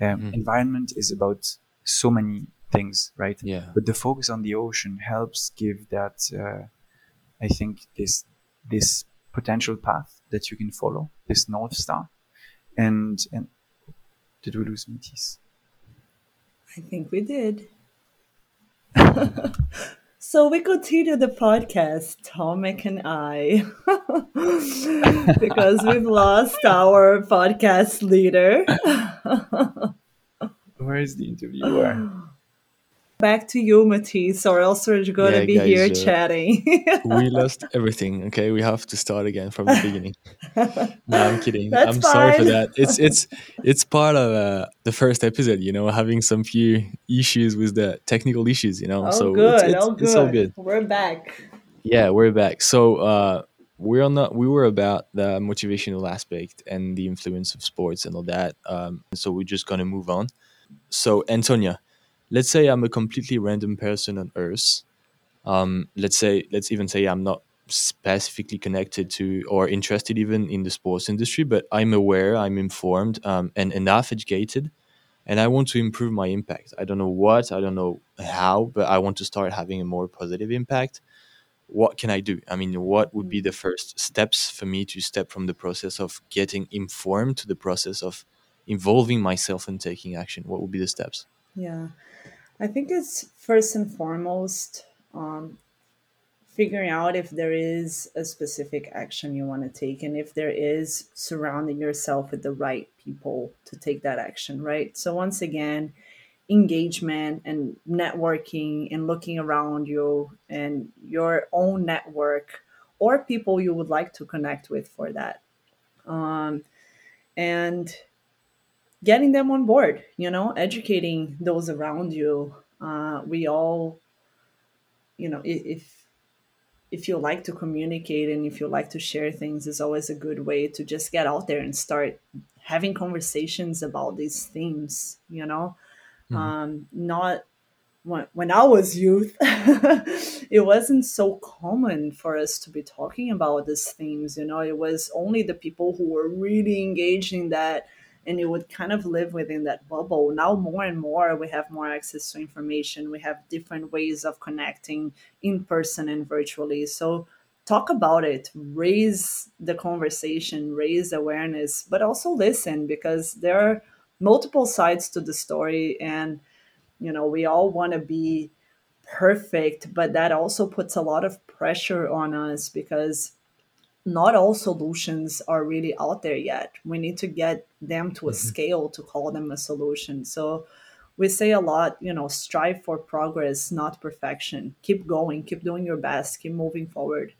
mm. environment is about so many things, right? Yeah. But the focus on the ocean helps give that, uh, I think, this this potential path that you can follow, this north star, and and did we lose Mathis? I think we did. so we continue the podcast, Tomek and I, because we've lost our podcast leader. Where is the interviewer? Back to you, Mathis, or else we're going yeah, to be guys, here uh, chatting. we lost everything. Okay, we have to start again from the beginning. no, I'm kidding. That's I'm fine. sorry for that. It's it's it's part of uh, the first episode. You know, having some few issues with the technical issues. You know, oh, so good. It's, it's, oh, good. it's all good. We're back. Yeah, we're back. So. uh we're on the, we were about the motivational aspect and the influence of sports and all that. Um, so we're just gonna move on. So Antonia, let's say I'm a completely random person on Earth. Um, let's say, let's even say I'm not specifically connected to or interested even in the sports industry, but I'm aware, I'm informed, um, and enough educated, and I want to improve my impact. I don't know what, I don't know how, but I want to start having a more positive impact. What can I do? I mean, what would be the first steps for me to step from the process of getting informed to the process of involving myself and taking action? What would be the steps? Yeah, I think it's first and foremost um, figuring out if there is a specific action you want to take and if there is surrounding yourself with the right people to take that action right? So once again engagement and networking and looking around you and your own network or people you would like to connect with for that. Um, and getting them on board you know educating those around you. Uh, we all you know if if you like to communicate and if you like to share things is always a good way to just get out there and start having conversations about these themes you know? Mm-hmm. um, not when, when i was youth it wasn't so common for us to be talking about these themes you know? It was only the people who were really engaged in that and you would kind of live within that bubble. Now, more and more, we have more access to information. We have different ways of connecting in person and virtually. So, talk about it, raise the conversation, raise awareness, but also listen because there are multiple sides to the story. And, you know, we all want to be perfect, but that also puts a lot of pressure on us because not all solutions are really out there yet. We need to get them to a mm-hmm. scale to call them a solution. So we say a lot, you know, strive for progress, not perfection. Keep going, keep doing your best, keep moving forward.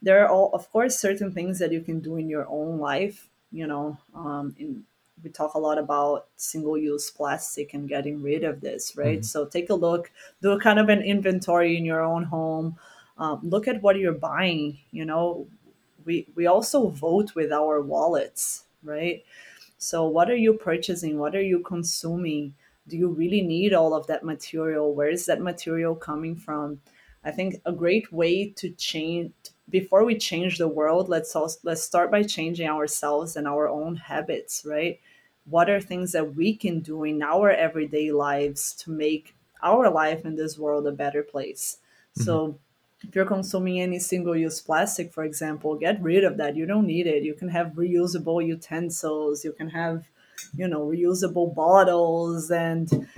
There are, all, of course, certain things that you can do in your own life. You know, um, in, we talk a lot about single-use plastic and getting rid of this, right? Mm-hmm. So take a look, do a kind of an inventory in your own home. Um, look at what you're buying. You know, we we also vote with our wallets, right? So what are you purchasing? What are you consuming? Do you really need all of that material? Where is that material coming from? I think a great way to change before we change the world, let's also, let's start by changing ourselves and our own habits, right? What are things that we can do in our everyday lives to make our life in this world a better place? Mm-hmm. So if you're consuming any single use plastic, for example, get rid of that. You don't need it. You can have reusable utensils, you can have, you know, reusable bottles, and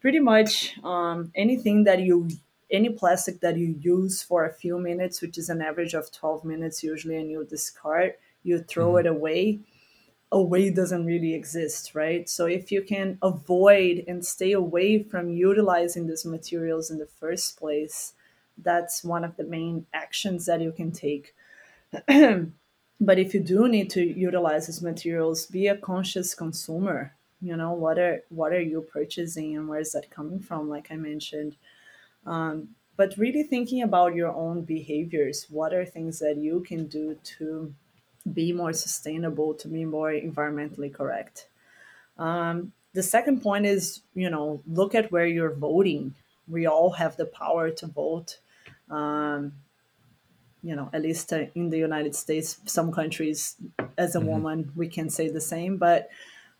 pretty much um, anything that you, any plastic that you use for a few minutes, which is an average of 12 minutes usually, and you discard, you throw mm-hmm. it away. Away doesn't really exist, right? So if you can avoid and stay away from utilizing these materials in the first place, that's one of the main actions that you can take. but if you do need to utilize these materials, be a conscious consumer. You know what are what are you purchasing and where is that coming from? Like I mentioned, um, but really thinking about your own behaviors. What are things that you can do to be more sustainable, to be more environmentally correct? Um, the second point is, you know, look at where you're voting. We all have the power to vote um, you know, at least uh, in the United States, some countries, as a mm-hmm. woman, we can say the same, but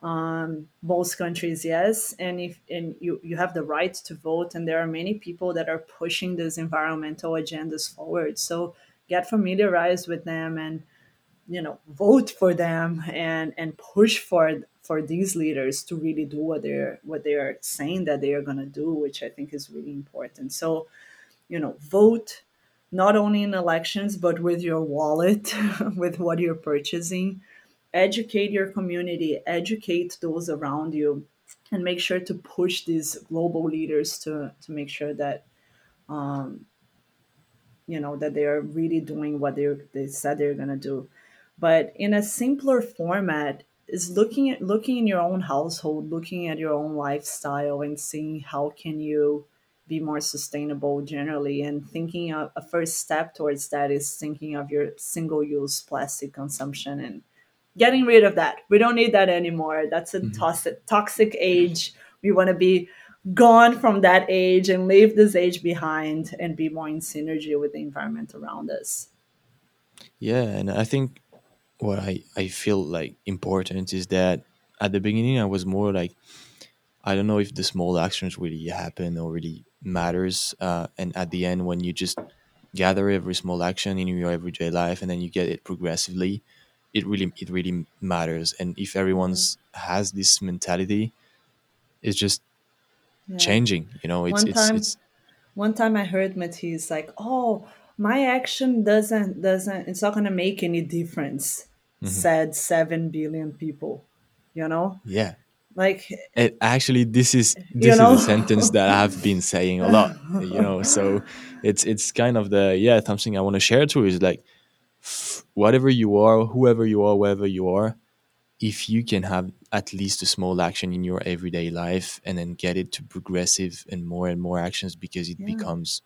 um, most countries, yes. And if and you you have the right to vote, and there are many people that are pushing these environmental agendas forward. So get familiarized with them and you know vote for them and and push for for these leaders to really do what they're what they are saying that they are going to do which i think is really important so you know, vote not only in elections, but with your wallet, with what you're purchasing. Educate your community, educate those around you, and make sure to push these global leaders to, to make sure that, um, you know, that they are really doing what they, they said they're going to do. But in a simpler format, is looking at looking in your own household, looking at your own lifestyle, and seeing how can you be more sustainable generally. And thinking of a first step towards that is thinking of your single use plastic consumption and getting rid of that. We don't need that anymore. That's a mm-hmm. toxic toxic age. We want to be gone from that age and leave this age behind and be more in synergy with the environment around us. Yeah, and I think what I, I feel like important is that at the beginning I was more like I don't know if the small actions really happen or really matters. Uh, and at the end, when you just gather every small action in your everyday life and then you get it progressively, it really it really matters. And if everyone's has this mentality, it's just yeah. changing. You know, it's one it's, time, it's one time I heard Mathis like, "Oh, my action doesn't doesn't it's not gonna make any difference," mm-hmm. said seven billion people. You know? Yeah like it, actually this is this know? is a sentence that i've been saying a lot you know so it's it's kind of the yeah something i want to share too is like whatever you are whoever you are wherever you are if you can have at least a small action in your everyday life and then get it to progressive and more and more actions because it yeah. becomes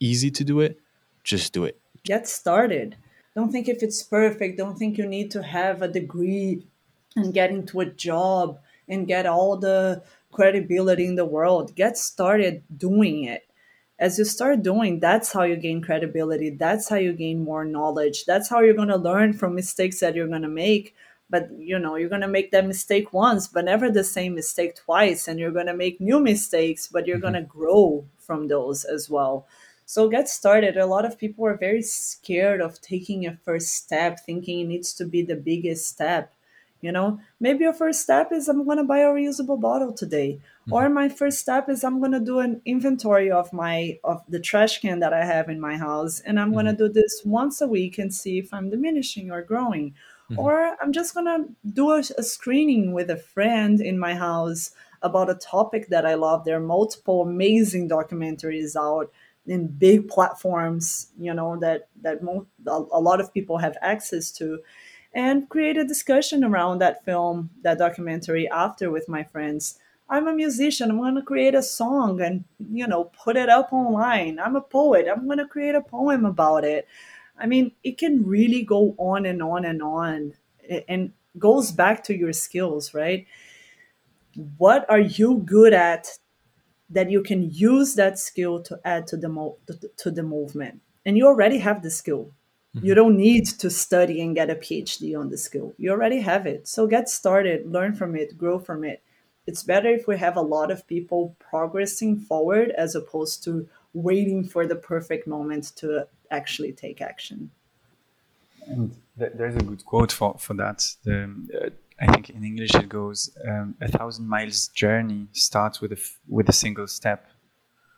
easy to do it just do it get started don't think if it's perfect don't think you need to have a degree and get into a job and get all the credibility in the world. Get started doing it. As you start doing, that's how you gain credibility. That's how you gain more knowledge. That's how you're going to learn from mistakes that you're going to make. But you know, you're going to make that mistake once, but never the same mistake twice. And you're going to make new mistakes, but you're mm-hmm. going to grow from those as well. So get started. A lot of people are very scared of taking a first step, thinking it needs to be the biggest step you know maybe your first step is i'm going to buy a reusable bottle today mm-hmm. or my first step is i'm going to do an inventory of my of the trash can that i have in my house and i'm mm-hmm. going to do this once a week and see if i'm diminishing or growing mm-hmm. or i'm just going to do a, a screening with a friend in my house about a topic that i love there are multiple amazing documentaries out in big platforms you know that that mo- a lot of people have access to and create a discussion around that film, that documentary after with my friends. I'm a musician. I'm going to create a song and, you know, put it up online. I'm a poet. I'm going to create a poem about it. I mean, it can really go on and on and on and goes back to your skills, right? What are you good at that you can use that skill to add to the mo- to the movement? And you already have the skill. Mm-hmm. You don't need to study and get a PhD on the skill. You already have it. So get started, learn from it, grow from it. It's better if we have a lot of people progressing forward as opposed to waiting for the perfect moment to actually take action. And th- there's a good quote for, for that. The, uh, I think in English it goes, um, a thousand miles journey starts with a, f- with a single step.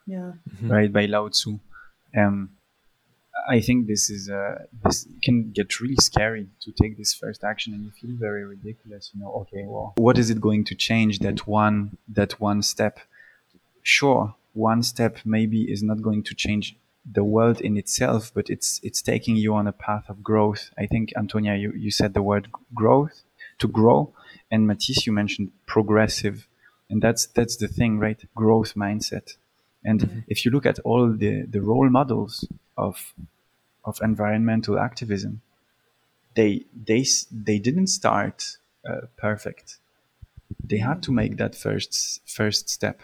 Yeah. Mm-hmm. Right, by Lao Tzu. Um, I think this is uh, this can get really scary to take this first action, and you feel very ridiculous. You know, okay, well, what is it going to change? That one, that one step. Sure, one step maybe is not going to change the world in itself, but it's it's taking you on a path of growth. I think Antonia, you, you said the word growth to grow, and Mathis, you mentioned progressive, and that's that's the thing, right? Growth mindset. And mm-hmm. if you look at all the the role models of of environmental activism. They they they didn't start uh, perfect. They had to make that first first step,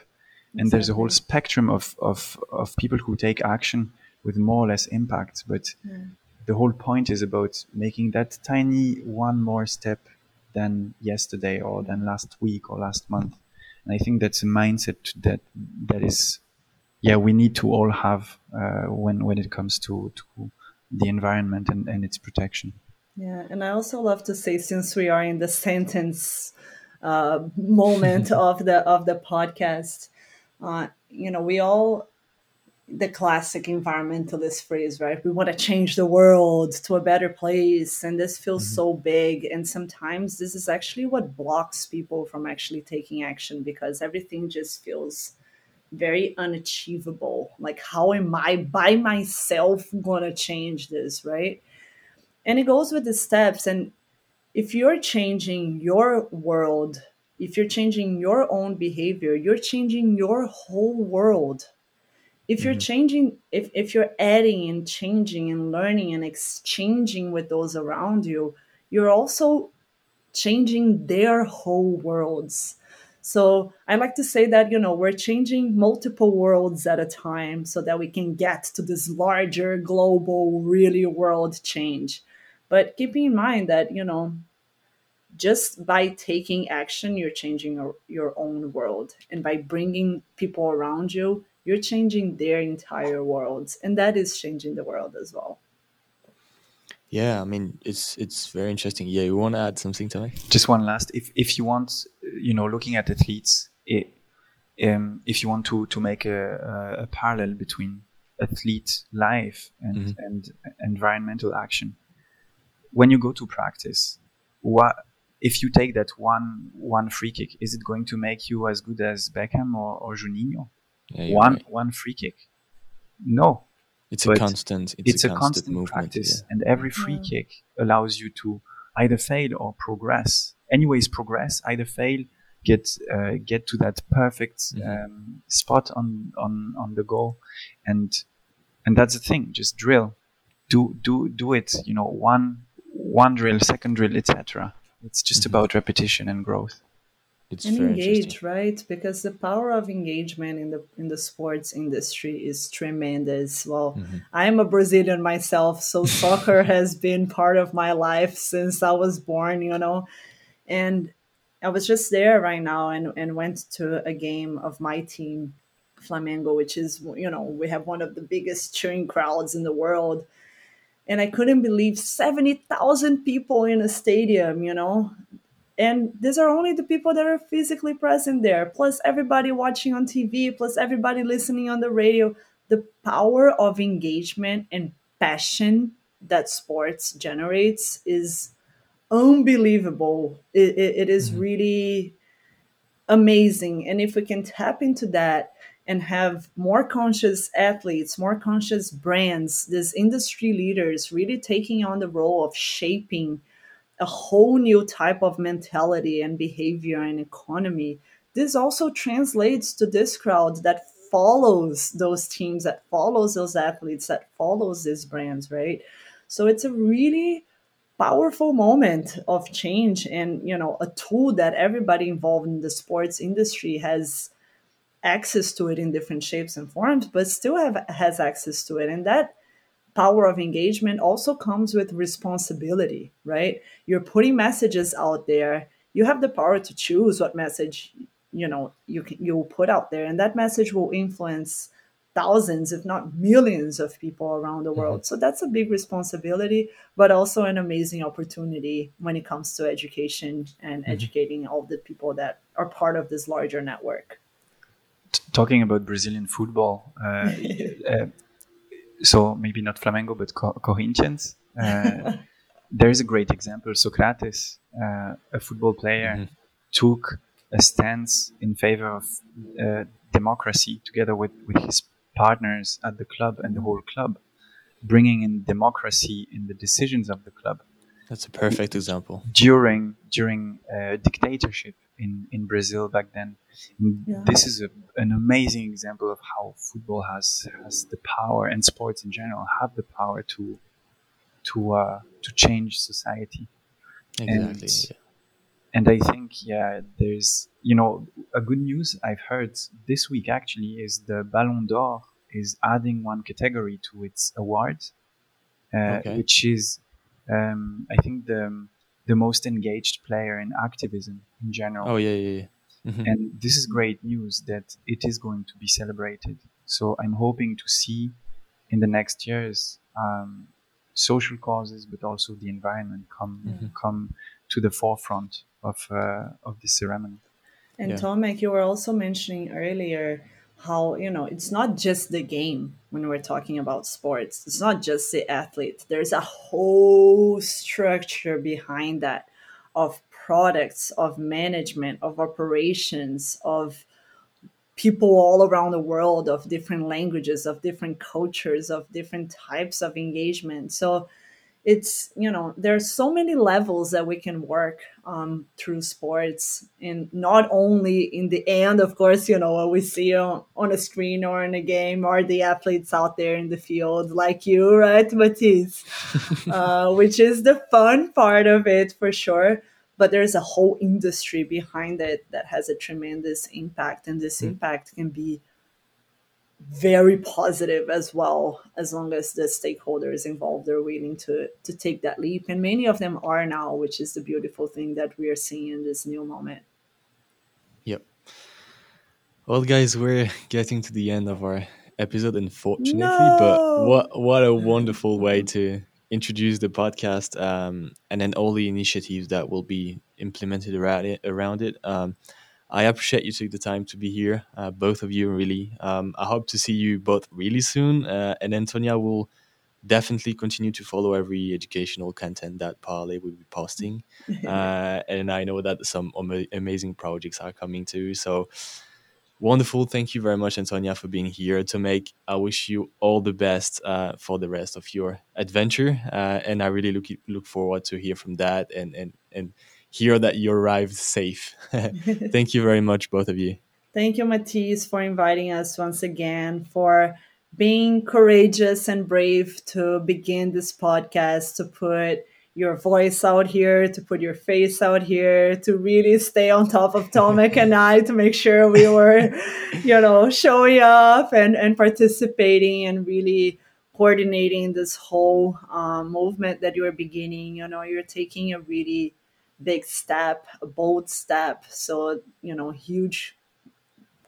and exactly. there's a whole spectrum of, of of people who take action with more or less impact. But yeah. the whole point is about making that tiny one more step than yesterday or than last week or last month. And I think that's a mindset that that is, yeah, we need to all have uh, when when it comes to to the environment and, and its protection. Yeah, and I also love to say, since we are in the sentence uh, moment of the of the podcast, uh, you know, we all the classic environmentalist phrase, right? We want to change the world to a better place, and this feels mm-hmm. so big. And sometimes this is actually what blocks people from actually taking action because everything just feels very unachievable. Like, how am I by myself going to change this, right? And it goes with the steps. And if you're changing your world, if you're changing your own behavior, you're changing your whole world. If you're mm-hmm. changing, if, if you're adding and changing and learning and exchanging with those around you, you're also changing their whole worlds so I like to say that, you know, we're changing multiple worlds at a time so that we can get to this larger global, really world change. but keeping in mind that you know just by taking action you're changing your, your own world. And by bringing people around you you're changing their entire worlds. And that is changing the world as well yeah i mean it's it's very interesting. Yeah you want to add something to me just one last. If if you want you know looking at athletes it, um, if you want to to make a, a, parallel between athlete life and mm-hmm. and environmental action when you go to practice what if you take that one one free kick is it going to make you as good as beckham or, or juninho? Yeah, one right. one free kick? No it's but a constant it's, it's a, a, constant, constant practice yeah. and every free yeah. kick allows you to either fail or progress anyways progress either fail get uh, get to that perfect mm-hmm. um, spot on on on the goal and and that's the thing just drill do do do it you know one one drill second drill etc it's just mm-hmm. about repetition and growth it's and engage right? Because the power of engagement in the in the sports industry is tremendous. Well mm-hmm. i'm a brazilian myself so soccer has been part of my life since i was born you know? And i was just there right now and and went to a game of my team flamengo which is you know we have one of the biggest cheering crowds in the world. And i couldn't believe 70,000 people in a stadium you know and these are only the people that are physically present there. Plus everybody watching on tv plus everybody listening on the radio. The power of engagement and passion that sports generates is unbelievable. It, it, it is mm-hmm. really amazing. And if we can tap into that and have more conscious athletes, more conscious brands, these industry leaders really taking on the role of shaping a whole new type of mentality and behavior and economy. This also translates to this crowd that follows those teams, that follows those athletes, that follows these brands, right? So it's a really powerful moment of change and you know a tool that everybody involved in the sports industry has access to it in different shapes and forms but still have has access to it and that power of engagement also comes with responsibility, right? You're putting messages out there. You have the power to choose what message you know you can you'll put out there, and that message will influence thousands, if not millions, of people around the world. Mm-hmm. So that's a big responsibility, but also an amazing opportunity when it comes to education and mm-hmm. educating all the people that are part of this larger network. Talking about Brazilian football, uh, uh, so maybe not Flamengo, but Co- Corinthians. Uh, there is a great example. Socrates, uh, a football player, mm-hmm. took a stance in favor of uh, democracy together with, with his partners at the club and the whole club, bringing in democracy in the decisions of the club. That's a perfect example. During during uh, dictatorship in, in Brazil back then, yeah. this is a, an amazing example of how football has has the power and sports in general have the power to to uh, to change society. Exactly. And, yeah. and I think yeah, there's you know a good news I've heard this week actually is the Ballon d'Or is adding one category to its awards, uh, okay. which is um, I think the the most engaged player in activism in general. Oh yeah, yeah, yeah. Mm-hmm. And this is great news that it is going to be celebrated. So I'm hoping to see in the next years um, social causes, but also the environment come mm-hmm. come to the forefront of uh, of the ceremony. And yeah. Tomek, you were also mentioning earlier how you know it's not just the game when we're talking about sports. It's not just the athlete there's a whole structure behind that of products of management of operations of people all around the world of different languages of different cultures of different types of engagement. So it's you know there's so many levels that we can work um, through sports and not only in the end of course you know what we see on, on a screen or in a game or the athletes out there in the field like you right Mathis uh, which is the fun part of it for sure but there's a whole industry behind it that has a tremendous impact and this mm. impact can be very positive as well as long as the stakeholders involved are willing to to take that leap. And many of them are now which is the beautiful thing that we are seeing in this new moment. Yep. Well guys we're getting to the end of our episode unfortunately no! but what what a wonderful way to introduce the podcast um, and then all the initiatives that will be implemented around it around it. Um, I appreciate you took the time to be here, uh, both of you. Really, um, I hope to see you both really soon. Uh, and Antonia will definitely continue to follow every educational content that Parley will be posting. uh, and I know that some amazing projects are coming too. So wonderful! Thank you very much, Antonia, for being here. to make. I wish you all the best uh, for the rest of your adventure, uh, and I really look look forward to hear from that and and and hear that you arrived safe. Thank you very much, both of you. Thank you, Mathis, for inviting us once again, for being courageous and brave to begin this podcast, to put your voice out here, to put your face out here, to really stay on top of Tomek and I to make sure we were, you know, showing up and, and participating and really coordinating this whole um, movement that you're beginning. You know, you're taking a really big step, a bold step. So, you know, huge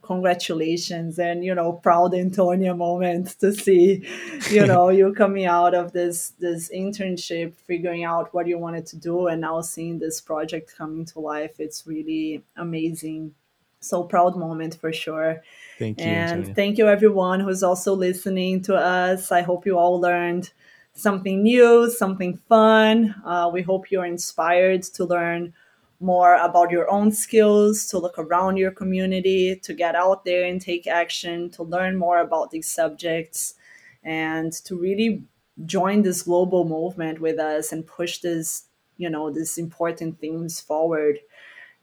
congratulations and you know proud antonia moment to see you know you coming out of this this internship figuring out what you wanted to do and now seeing this project coming to life it's really amazing so proud moment for sure thank you and antonia. thank you everyone who's also listening to us i hope you all learned something new, something fun. Uh, we hope you're inspired to learn more about your own skills, to look around your community, to get out there and take action, to learn more about these subjects, and to really join this global movement with us and push this, you know, these important themes forward.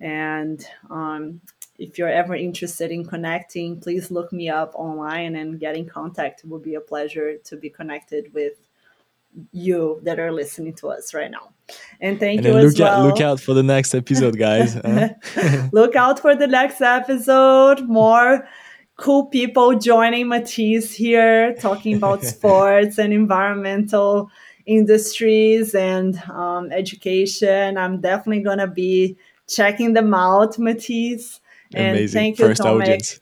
And um, if you're ever interested in connecting, please look me up online and get in contact. It would be a pleasure to be connected with you that are listening to us right now. And thank and you look well. Out, look out for the next episode, guys. look out for the next episode. More cool people joining Mathis here, talking about sports and environmental industries and um, education. I'm definitely gonna be checking them out, Mathis. And Amazing. thank you, First Tomek. audience.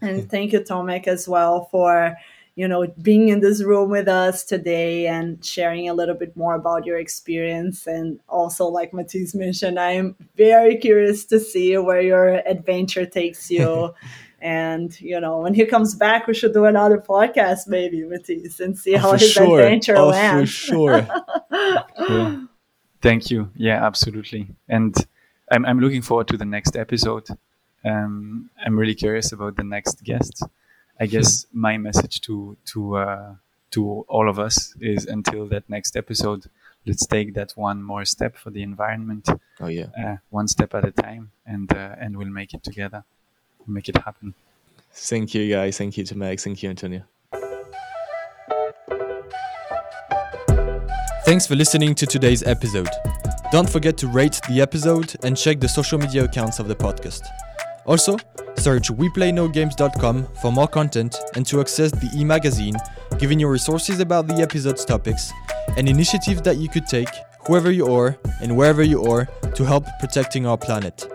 and thank you, Tomek, as well for you know, being in this room with us today and sharing a little bit more about your experience. And also, like Mathis mentioned, I'm very curious to see where your adventure takes you. and, you know, when he comes back, we should do another podcast, maybe, Mathis, and see oh, how his sure. adventure oh, went. For sure. Thank you. Yeah, absolutely. And I'm, I'm looking forward to the next episode. Um, I'm really curious about the next guest. I guess my message to to uh, to all of us is until that next episode, let's take that one more step for the environment. Oh yeah, uh, one step at a time, and uh, and we'll make it together. We'll make it happen. Thank you, guys. Thank you Tomek. Thank you, Antonio. Thanks for listening to today's episode. Don't forget to rate the episode and check the social media accounts of the podcast. Also, search WePlayNoGames.com for more content and to access the e-magazine, giving you resources about the episode's topics and initiatives that you could take, whoever you are and wherever you are, to help protecting our planet.